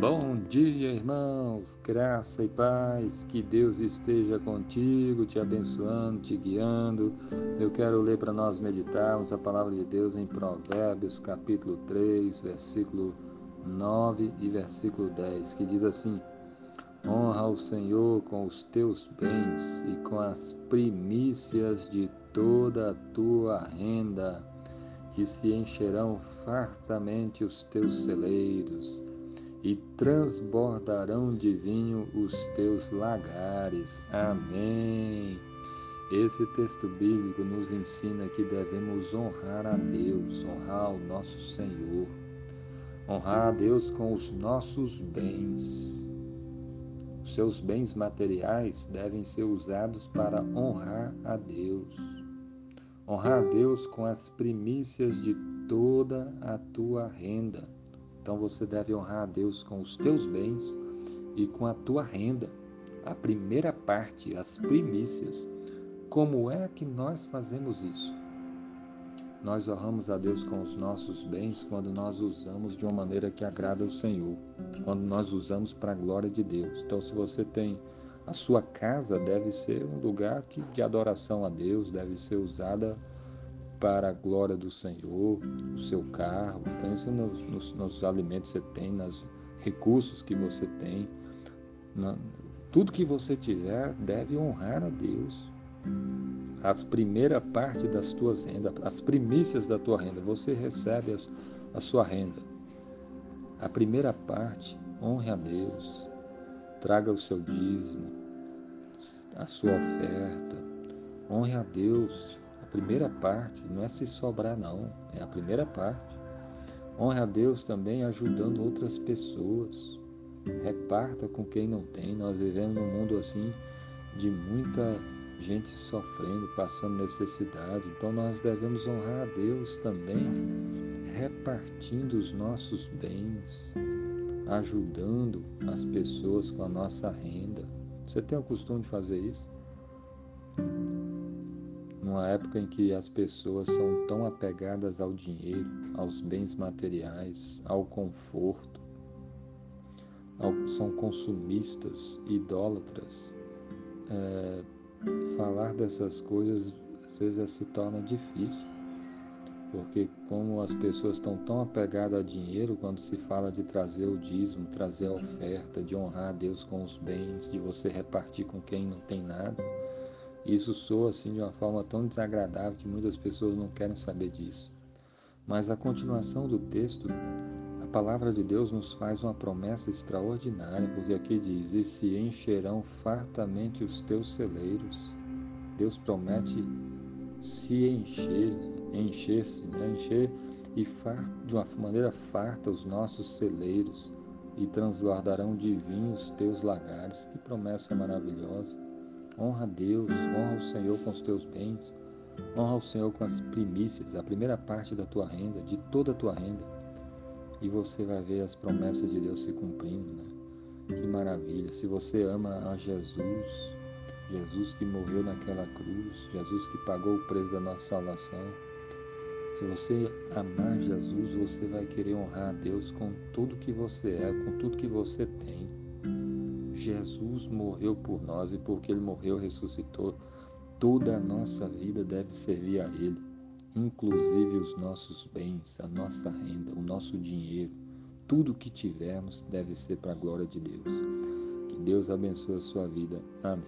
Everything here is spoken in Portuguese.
Bom dia, irmãos, graça e paz, que Deus esteja contigo, te abençoando, te guiando. Eu quero ler para nós meditarmos a palavra de Deus em Provérbios, capítulo 3, versículo 9 e versículo 10, que diz assim: Honra o Senhor com os teus bens e com as primícias de toda a tua renda, e se encherão fartamente os teus celeiros e transbordarão de vinho os teus lagares. Amém. Esse texto bíblico nos ensina que devemos honrar a Deus, honrar o nosso Senhor, honrar a Deus com os nossos bens. Os seus bens materiais devem ser usados para honrar a Deus. Honrar a Deus com as primícias de toda a tua renda então você deve honrar a Deus com os teus bens e com a tua renda, a primeira parte, as primícias. Como é que nós fazemos isso? Nós honramos a Deus com os nossos bens quando nós usamos de uma maneira que agrada ao Senhor, quando nós usamos para a glória de Deus. Então, se você tem a sua casa, deve ser um lugar que, de adoração a Deus, deve ser usada para a glória do Senhor, o seu carro, pensa nos, nos, nos alimentos que você tem, nos recursos que você tem. Na, tudo que você tiver deve honrar a Deus. As primeira parte das tuas rendas, as primícias da tua renda, você recebe as, a sua renda. A primeira parte, honre a Deus. Traga o seu dízimo, a sua oferta. Honre a Deus primeira parte, não é se sobrar não, é a primeira parte. Honre a Deus também ajudando outras pessoas. Reparta com quem não tem. Nós vivemos num mundo assim de muita gente sofrendo, passando necessidade. Então nós devemos honrar a Deus também, repartindo os nossos bens, ajudando as pessoas com a nossa renda. Você tem o costume de fazer isso? Numa época em que as pessoas são tão apegadas ao dinheiro, aos bens materiais, ao conforto, ao, são consumistas, idólatras, é, falar dessas coisas às vezes se torna difícil, porque como as pessoas estão tão apegadas a dinheiro, quando se fala de trazer o dízimo, trazer a oferta, de honrar a Deus com os bens, de você repartir com quem não tem nada, isso soa assim de uma forma tão desagradável que muitas pessoas não querem saber disso. Mas a continuação do texto, a palavra de Deus nos faz uma promessa extraordinária, porque aqui diz: E se encherão fartamente os teus celeiros. Deus promete se encher, encher-se, né? encher e de uma maneira farta os nossos celeiros e transbordarão de vinho os teus lagares. Que promessa maravilhosa! Honra a Deus, honra o Senhor com os teus bens, honra o Senhor com as primícias, a primeira parte da tua renda, de toda a tua renda. E você vai ver as promessas de Deus se cumprindo, né? Que maravilha! Se você ama a Jesus, Jesus que morreu naquela cruz, Jesus que pagou o preço da nossa salvação, se você amar Jesus, você vai querer honrar a Deus com tudo que você é, com tudo que você tem. Jesus morreu por nós e porque ele morreu, ressuscitou, toda a nossa vida deve servir a ele, inclusive os nossos bens, a nossa renda, o nosso dinheiro, tudo que tivermos deve ser para a glória de Deus. Que Deus abençoe a sua vida. Amém.